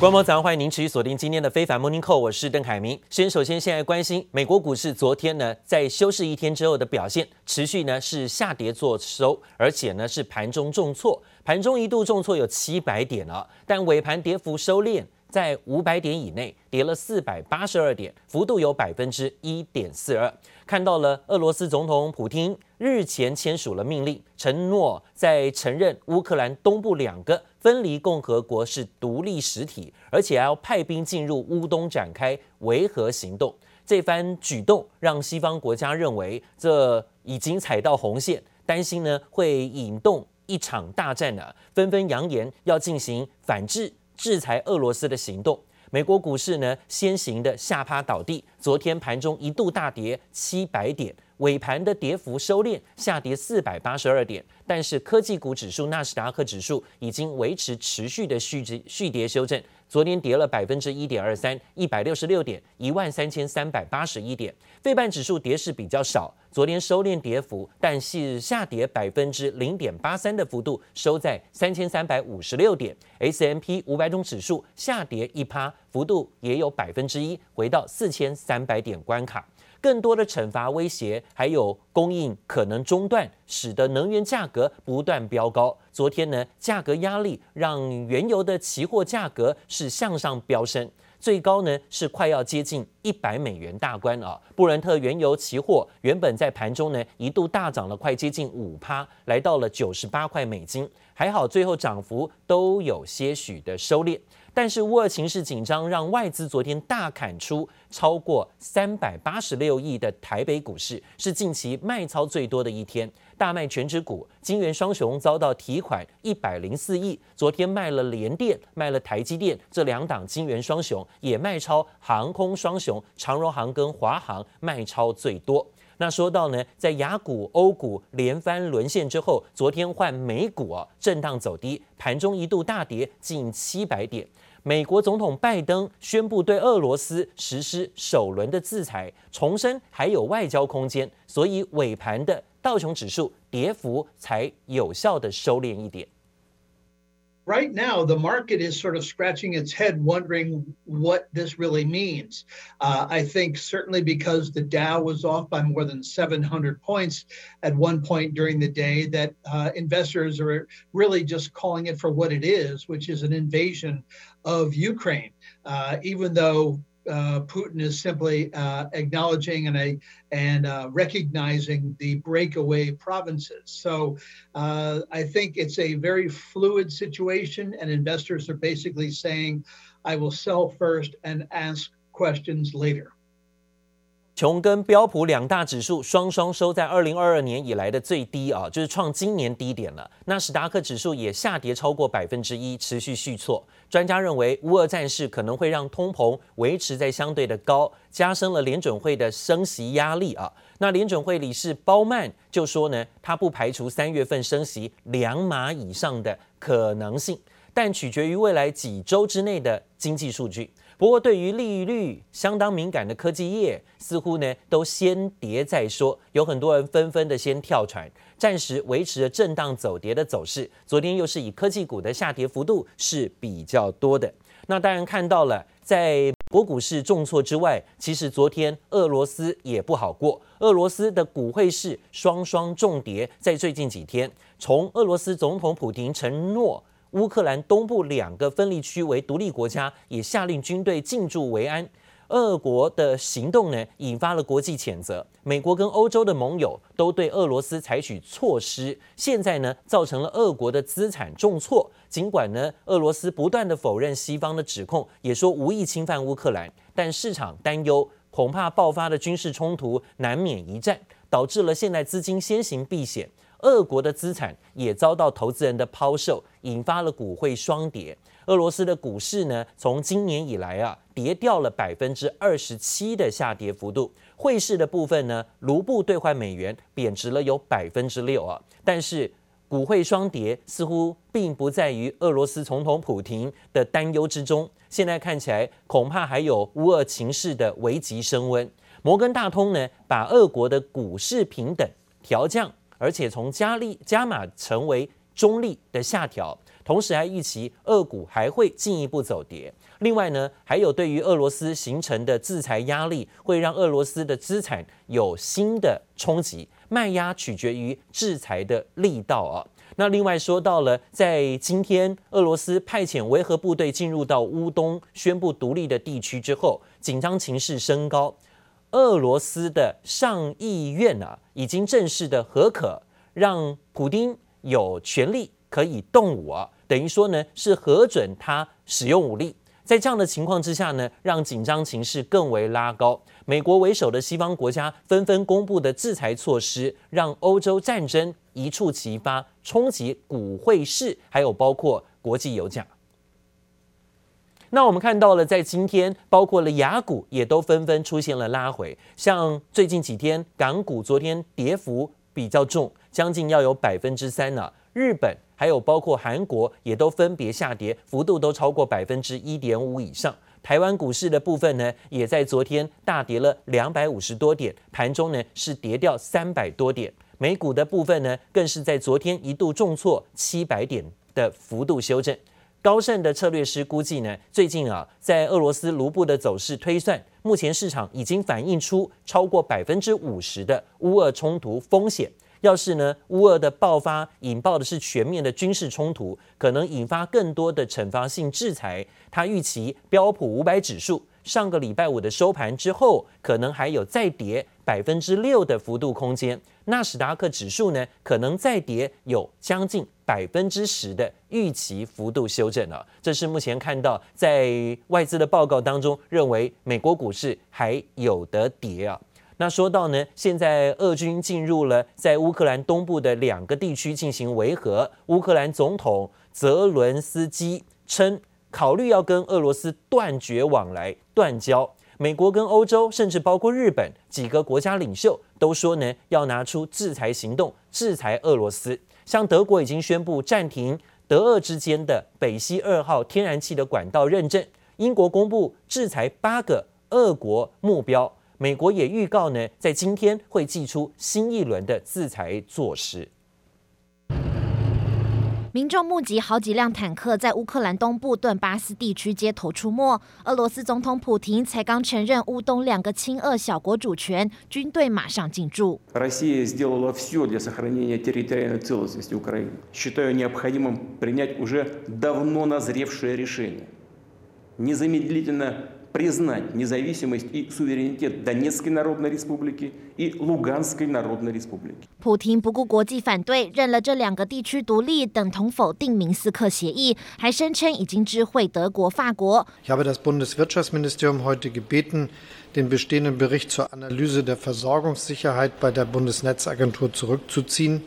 观众早上欢迎您持续锁定今天的非凡 Morning Call，我是邓凯明。先首先现在关心美国股市昨天呢，在休市一天之后的表现，持续呢是下跌做收，而且呢是盘中重挫，盘中一度重挫有七百点了，但尾盘跌幅收敛。在五百点以内，跌了四百八十二点，幅度有百分之一点四二。看到了俄罗斯总统普丁日前签署了命令，承诺在承认乌克兰东部两个分离共和国是独立实体，而且还要派兵进入乌东展开维和行动。这番举动让西方国家认为这已经踩到红线，担心呢会引动一场大战呢，纷纷扬言要进行反制。制裁俄罗斯的行动，美国股市呢先行的下趴倒地，昨天盘中一度大跌七百点，尾盘的跌幅收敛，下跌四百八十二点。但是科技股指数纳斯达克指数已经维持持续的续跌续跌修正。昨天跌了百分之一点二三，一百六十六点，一万三千三百八十一点。费半指数跌势比较少，昨天收敛跌幅，但是下跌百分之零点八三的幅度，收在三千三百五十六点。S M P 五百种指数下跌一趴，幅度也有百分之一，回到四千三百点关卡。更多的惩罚威胁，还有供应可能中断，使得能源价格不断飙高。昨天呢，价格压力让原油的期货价格是向上飙升，最高呢是快要接近一百美元大关啊。布伦特原油期货原本在盘中呢一度大涨了快接近五趴，来到了九十八块美金，还好最后涨幅都有些许的收敛。但是乌俄情势紧张，让外资昨天大砍出超过三百八十六亿的台北股市，是近期卖超最多的一天。大卖权值股，晶圆双雄遭到提款一百零四亿。昨天卖了联电，卖了台积电，这两档晶圆双雄也卖超航空双雄，长荣航跟华航卖超最多。那说到呢，在亚股、欧股连番沦陷之后，昨天换美股啊，震荡走低，盘中一度大跌近七百点。美国总统拜登宣布对俄罗斯实施首轮的制裁，重申还有外交空间，所以尾盘的道琼指数跌幅才有效的收敛一点。Right now, the market is sort of scratching its head, wondering what this really means. Uh, I think certainly because the Dow was off by more than 700 points at one point during the day, that uh, investors are really just calling it for what it is, which is an invasion of Ukraine. Uh, even though uh, Putin is simply uh, acknowledging and a and uh, recognizing the breakaway provinces. So uh, I think it's a very fluid situation, and investors are basically saying, "I will sell first and ask questions later." 琼跟标普两大指数双双收在二零二二年以来的最低啊，就是创今年低点了。纳斯达克指数也下跌超过百分之一，持续续挫。专家认为，乌俄战事可能会让通膨维持在相对的高，加深了联准会的升息压力啊。那联准会理事鲍曼就说呢，他不排除三月份升息两码以上的可能性，但取决于未来几周之内的经济数据。不过，对于利率相当敏感的科技业，似乎呢都先跌再说。有很多人纷纷的先跳船，暂时维持着震荡走跌的走势。昨天又是以科技股的下跌幅度是比较多的。那当然看到了，在国股市重挫之外，其实昨天俄罗斯也不好过。俄罗斯的股汇市双双重跌，在最近几天，从俄罗斯总统普京承诺。乌克兰东部两个分离区为独立国家，也下令军队进驻维安。俄国的行动呢，引发了国际谴责。美国跟欧洲的盟友都对俄罗斯采取措施，现在呢，造成了俄国的资产重挫。尽管呢，俄罗斯不断地否认西方的指控，也说无意侵犯乌克兰，但市场担忧恐怕爆发的军事冲突难免一战，导致了现在资金先行避险。俄国的资产也遭到投资人的抛售，引发了股汇双跌。俄罗斯的股市呢，从今年以来啊，跌掉了百分之二十七的下跌幅度。汇市的部分呢，卢布兑换美元贬值了有百分之六啊。但是股汇双跌似乎并不在于俄罗斯总统普廷的担忧之中。现在看起来，恐怕还有乌俄情势的危急升温。摩根大通呢，把俄国的股市平等调降。而且从加利加码成为中立的下调，同时还预期俄股还会进一步走跌。另外呢，还有对于俄罗斯形成的制裁压力，会让俄罗斯的资产有新的冲击。卖压取决于制裁的力道啊。那另外说到了，在今天俄罗斯派遣维和部队进入到乌东宣布独立的地区之后，紧张情势升高。俄罗斯的上议院啊，已经正式的核可，让普丁有权利可以动武啊，等于说呢是核准他使用武力。在这样的情况之下呢，让紧张情势更为拉高。美国为首的西方国家纷纷公布的制裁措施，让欧洲战争一触即发，冲击股汇市，还有包括国际油价。那我们看到了，在今天，包括了雅股也都纷纷出现了拉回。像最近几天，港股昨天跌幅比较重，将近要有百分之三呢。日本还有包括韩国也都分别下跌，幅度都超过百分之一点五以上。台湾股市的部分呢，也在昨天大跌了两百五十多点，盘中呢是跌掉三百多点。美股的部分呢，更是在昨天一度重挫七百点的幅度修正。高盛的策略师估计呢，最近啊，在俄罗斯卢布的走势推算，目前市场已经反映出超过百分之五十的乌俄冲突风险。要是呢，乌俄的爆发引爆的是全面的军事冲突，可能引发更多的惩罚性制裁。他预期标普五百指数上个礼拜五的收盘之后，可能还有再跌百分之六的幅度空间。纳斯达克指数呢，可能再跌有将近百分之十的预期幅度修正了。这是目前看到在外资的报告当中，认为美国股市还有得跌啊。那说到呢，现在俄军进入了在乌克兰东部的两个地区进行维和，乌克兰总统泽伦斯基称，考虑要跟俄罗斯断绝往来、断交。美国跟欧洲，甚至包括日本几个国家领袖都说呢，要拿出制裁行动，制裁俄罗斯。像德国已经宣布暂停德俄之间的北溪二号天然气的管道认证，英国公布制裁八个俄国目标，美国也预告呢，在今天会祭出新一轮的制裁措施。民众目击好几辆坦克在乌克兰东部顿巴斯地区街头出没。俄罗斯总统普亭才刚承认乌东两个亲俄小国主权，军队马上进驻。普亭不顾国际反对，认了这两个地区独立，等同否定明斯克协议，还声称已经知会德国、法国。Ich habe das Bundeswirtschaftsministerium heute gebeten, den bestehenden Bericht zur Analyse der Versorgungssicherheit bei der Bundesnetzagentur zurückzuziehen.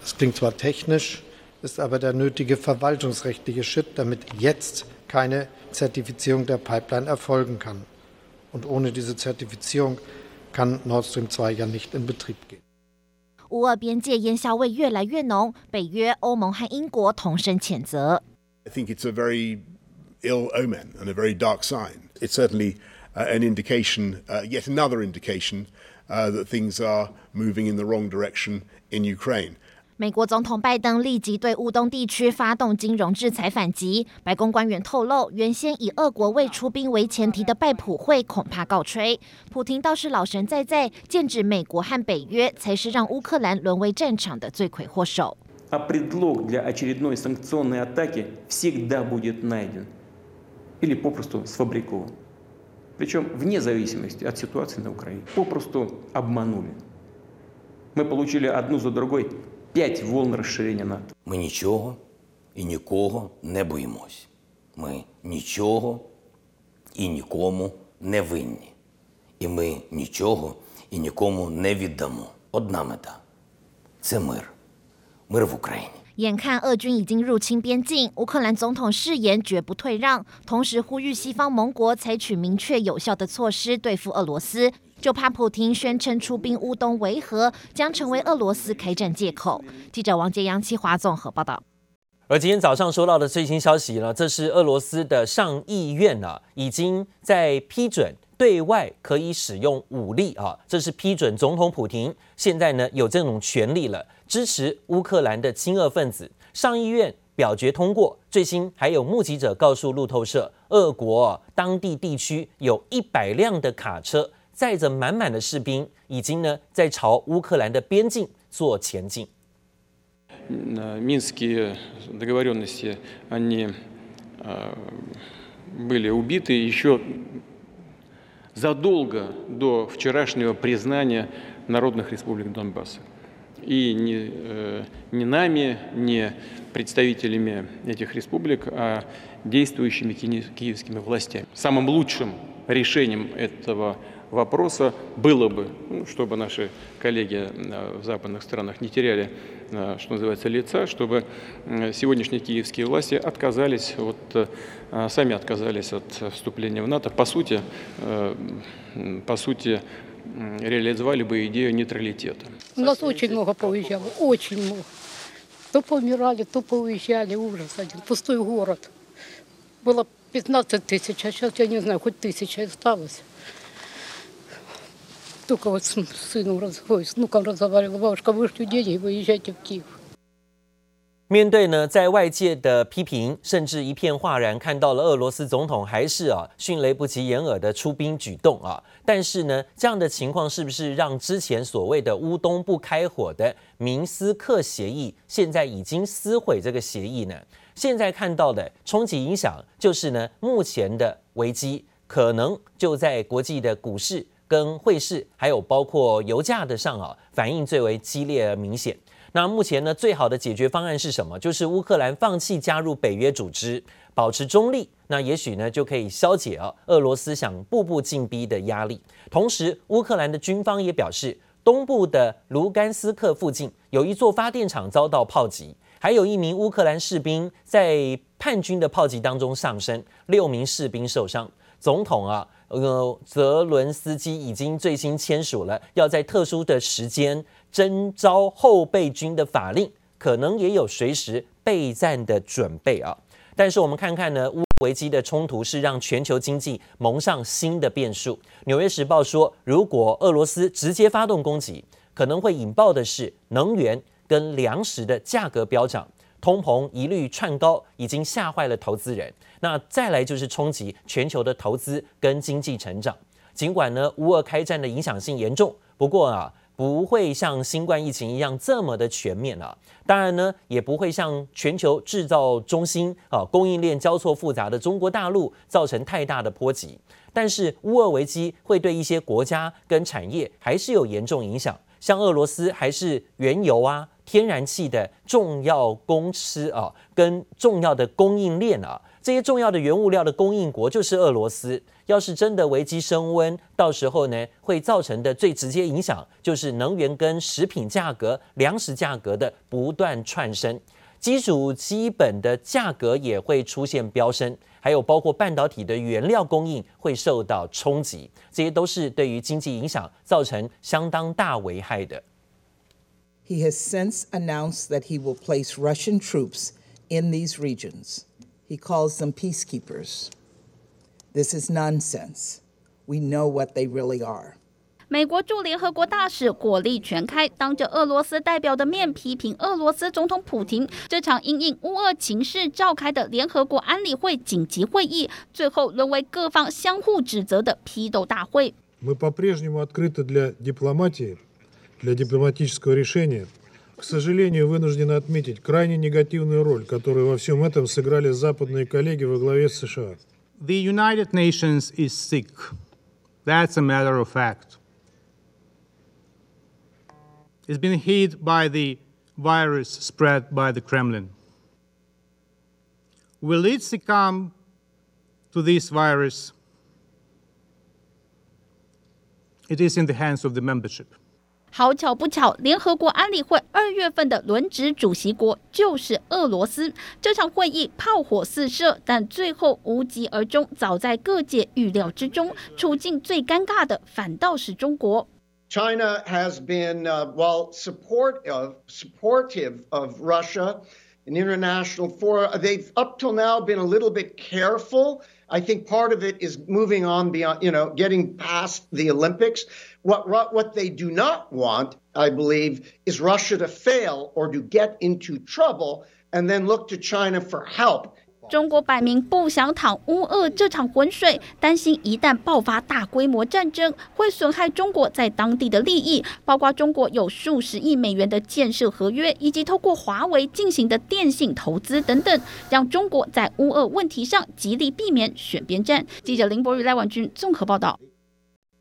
Das klingt zwar technisch, ist aber der nötige verwaltungsrechtliche Schritt, damit jetzt keine Zertifizierung der Pipeline erfolgen kann. Und ohne diese Zertifizierung kann Nord Stream 2ja nicht in Betrieb gehen. 乌俄边界烟硝味越来越浓，北约、欧盟和英国同声谴责。I think it's a very ill omen and a very dark sign. It's certainly an indication, yet another indication, that things are moving in the wrong direction in Ukraine. 美国总统拜登立即对乌东地区发动金融制裁反击。白宫官员透露，原先以俄国未出兵为前提的拜普会恐怕告吹。普亭倒是老神在在，剑指美国和北约才是让乌克兰沦为战场的罪魁祸首。眼看俄军已经入侵边境，乌克兰总统誓言绝不退让，同时呼吁西方盟国采取明确有效的措施对付俄罗斯。就怕普京宣称出兵乌东维和，将成为俄罗斯开战借口。记者王杰、杨七华综合报道。而今天早上收到的最新消息呢，这是俄罗斯的上议院呢，已经在批准对外可以使用武力啊，这是批准总统普京现在呢有这种权利了，支持乌克兰的亲俄分子。上议院表决通过。最新还有目击者告诉路透社，俄国当地地区有一百辆的卡车载着满满的士兵，已经呢在朝乌克兰的边境做前进。Минские договоренности, они были убиты еще задолго до вчерашнего признания народных республик Донбасса. И не, не нами, не представителями этих республик, а действующими киевскими властями. Самым лучшим решением этого вопроса было бы, ну, чтобы наши коллеги в западных странах не теряли, что называется, лица, чтобы сегодняшние киевские власти отказались от, сами отказались от вступления в НАТО. По сути, по сути, реализовали бы идею нейтралитета. У нас очень много поуезжало, очень много. То помирали, то поуезжали, ужас один, пустой город. Было 15 тысяч, а сейчас, я не знаю, хоть тысяча осталось. Только вот с сыном, ой, с внуком разговаривала, бабушка, вышлю деньги, выезжайте в Киев. 面对呢，在外界的批评，甚至一片哗然，看到了俄罗斯总统还是啊迅雷不及掩耳的出兵举动啊。但是呢，这样的情况是不是让之前所谓的乌东不开火的明斯克协议，现在已经撕毁这个协议呢？现在看到的冲击影响，就是呢，目前的危机可能就在国际的股市 跟汇市，还有包括油价的上啊，反应最为激烈而明显。那目前呢，最好的解决方案是什么？就是乌克兰放弃加入北约组织，保持中立。那也许呢，就可以消解啊俄罗斯想步步进逼的压力。同时，乌克兰的军方也表示，东部的卢甘斯克附近有一座发电厂遭到炮击，还有一名乌克兰士兵在叛军的炮击当中丧生，六名士兵受伤。总统啊，呃，泽伦斯基已经最新签署了要在特殊的时间。征召后备军的法令可能也有随时备战的准备啊，但是我们看看呢，乌危机的冲突是让全球经济蒙上新的变数。纽约时报说，如果俄罗斯直接发动攻击，可能会引爆的是能源跟粮食的价格飙涨，通膨一律窜高，已经吓坏了投资人。那再来就是冲击全球的投资跟经济成长。尽管呢，乌俄开战的影响性严重，不过啊。不会像新冠疫情一样这么的全面了，当然呢，也不会像全球制造中心啊供应链交错复杂的中国大陆造成太大的波及。但是乌俄危机会对一些国家跟产业还是有严重影响，像俄罗斯还是原油啊、天然气的重要公司啊，跟重要的供应链啊。这些重要的原物料的供应国就是俄罗斯。要是真的危机升温，到时候呢，会造成的最直接影响就是能源跟食品价格、粮食价格的不断窜升，基础基本的价格也会出现飙升，还有包括半导体的原料供应会受到冲击，这些都是对于经济影响造成相当大危害的。He has since announced that he will place Russian troops in these regions. He calls them peacekeepers. This is nonsense. We know what they really are. 美国驻联合国大使火力全开，当着俄罗斯代表的面批评俄罗斯总统普丁。这场因应乌俄情势召开的联合国安理会紧急会议，最后沦为各方相互指责的批斗大会。Мы по-прежнему открыты для дипломатии, Для дипломатического решения. К сожалению, вынуждены отметить крайне негативную роль, которую во всем этом сыграли западные коллеги во главе с США. The United Nations is sick. That's a matter of fact. It's been hit by the virus spread by the Kremlin. Will it succumb to this virus? It is in the hands of the membership. 好巧不巧，联合国安理会二月份的轮值主席国就是俄罗斯。这场会议炮火四射，但最后无疾而终，早在各界预料之中。处境最尴尬的反倒是中国。China has been, uh, well, support of, supportive of Russia in international forum. They've up till now been a little bit careful. I think part of it is moving on beyond, you know, getting past the Olympics. What, what they do not want, I believe, is Russia to fail or to get into trouble and then look to China for help. 中国摆明不想淌乌俄这场浑水，担心一旦爆发大规模战争，会损害中国在当地的利益，包括中国有数十亿美元的建设合约，以及透过华为进行的电信投资等等，让中国在乌俄问题上极力避免选边站。记者林博宇、赖婉君综合报道。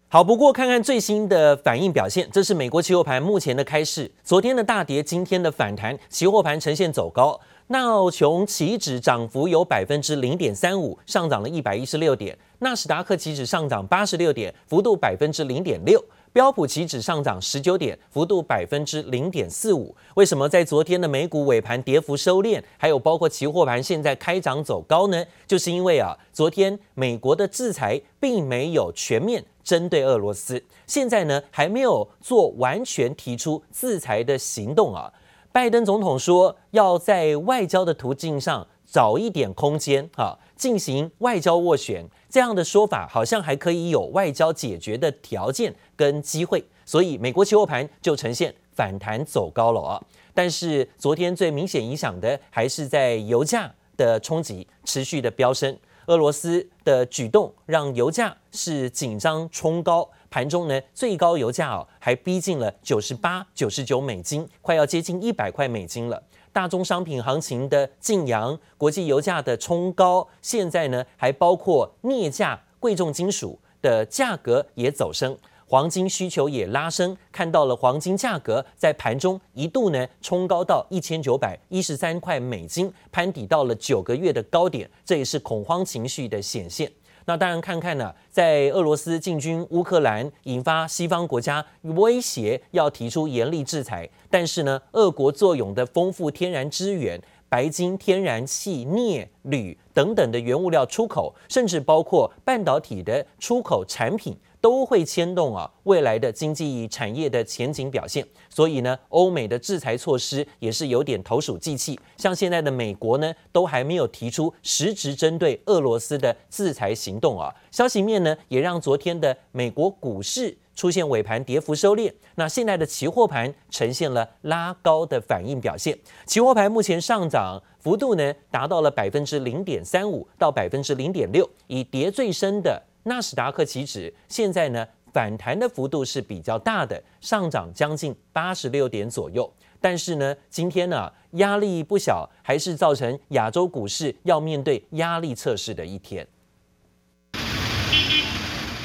好，不过看看最新的反应表现，这是美国期货盘目前的开市，昨天的大跌，今天的反弹，期货盘呈现走高。纳奥琼期指涨幅有百分之零点三五，上涨了一百一十六点；纳斯达克期指上涨八十六点，幅度百分之零点六；标普期指上涨十九点，幅度百分之零点四五。为什么在昨天的美股尾盘跌幅收敛，还有包括期货盘现在开涨走高呢？就是因为啊，昨天美国的制裁并没有全面针对俄罗斯，现在呢还没有做完全提出制裁的行动啊。拜登总统说，要在外交的途径上找一点空间，哈，进行外交斡旋。这样的说法好像还可以有外交解决的条件跟机会，所以美国期货盘就呈现反弹走高了啊。但是昨天最明显影响的还是在油价的冲击持续的飙升，俄罗斯的举动让油价是紧张冲高。盘中呢，最高油价哦，还逼近了九十八、九十九美金，快要接近一百块美金了。大宗商品行情的劲扬，国际油价的冲高，现在呢还包括镍价、贵重金属的价格也走升，黄金需求也拉升，看到了黄金价格在盘中一度呢冲高到一千九百一十三块美金，攀抵到了九个月的高点，这也是恐慌情绪的显现。那当然，看看呢，在俄罗斯进军乌克兰，引发西方国家威胁要提出严厉制裁。但是呢，俄国作用的丰富天然资源、白金、天然气、镍、铝等等的原物料出口，甚至包括半导体的出口产品。都会牵动啊未来的经济产业的前景表现，所以呢，欧美的制裁措施也是有点投鼠忌器。像现在的美国呢，都还没有提出实质针对俄罗斯的制裁行动啊。消息面呢，也让昨天的美国股市出现尾盘跌幅收敛。那现在的期货盘呈现了拉高的反应表现，期货盘目前上涨幅度呢，达到了百分之零点三五到百分之零点六，以跌最深的。纳斯达克期指现在呢，反弹的幅度是比较大的，上涨将近八十六点左右。但是呢，今天呢，压力不小，还是造成亚洲股市要面对压力测试的一天。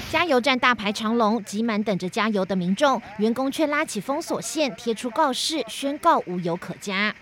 加油站大排长龙，挤满等着加油的民众，员工却拉起封锁线，贴出告示，宣告无油可加。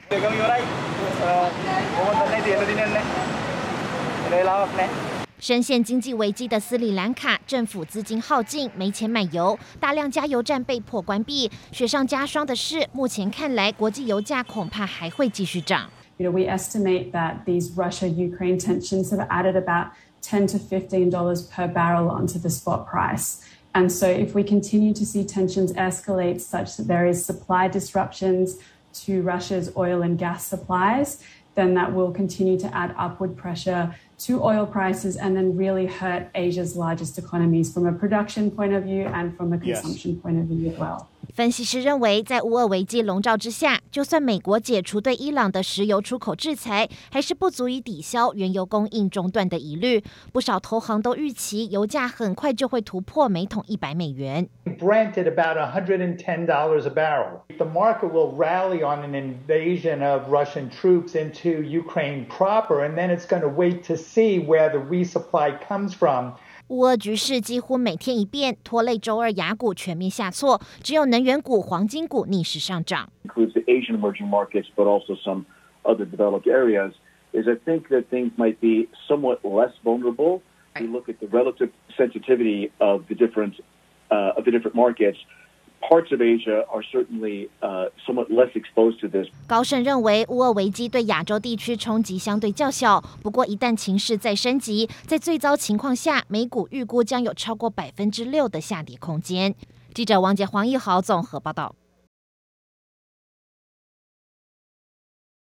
深陷经济危机的斯里兰卡政府资金耗尽，没钱买油，大量加油站被迫关闭。雪上加霜的是，目前看来国际油价恐怕还会继续涨。You know, we estimate that these Russia-Ukraine tensions have added about ten to fifteen dollars per barrel onto the spot price. And so, if we continue to see tensions escalate such that there is supply disruptions to Russia's oil and gas supplies, then that will continue to add upward pressure to oil prices and then really hurt Asia's largest economies from a production point of view and from a consumption point of view as well. 分析师认为，在乌俄危机笼罩之下，就算美国解除对伊朗的石油出口制裁，还是不足以抵消原油供应中断的疑虑。不少投行都预期油价很快就会突破每桶一百美元。Brent at about a hundred and ten dollars a barrel. The market will rally on an invasion of Russian troops into Ukraine proper, and then it's going to wait to see where the resupply comes from. 乌俄局势几乎每天一变，拖累周二雅股全面下挫，只有能源股、黄金股逆势上涨。Includes the Asian emerging markets, but also some other developed areas. Is I think that things might be somewhat less vulnerable. You look at the relative sensitivity of the different, uh, of the different markets. Parts of Asia are certainly, uh, somewhat less exposed to this. 高盛认为，乌俄危机对亚洲地区冲击相对较小。不过，一旦情势再升级，在最糟情况下，美股预估将有超过百分之六的下跌空间。记者王杰、黄奕豪综合报道。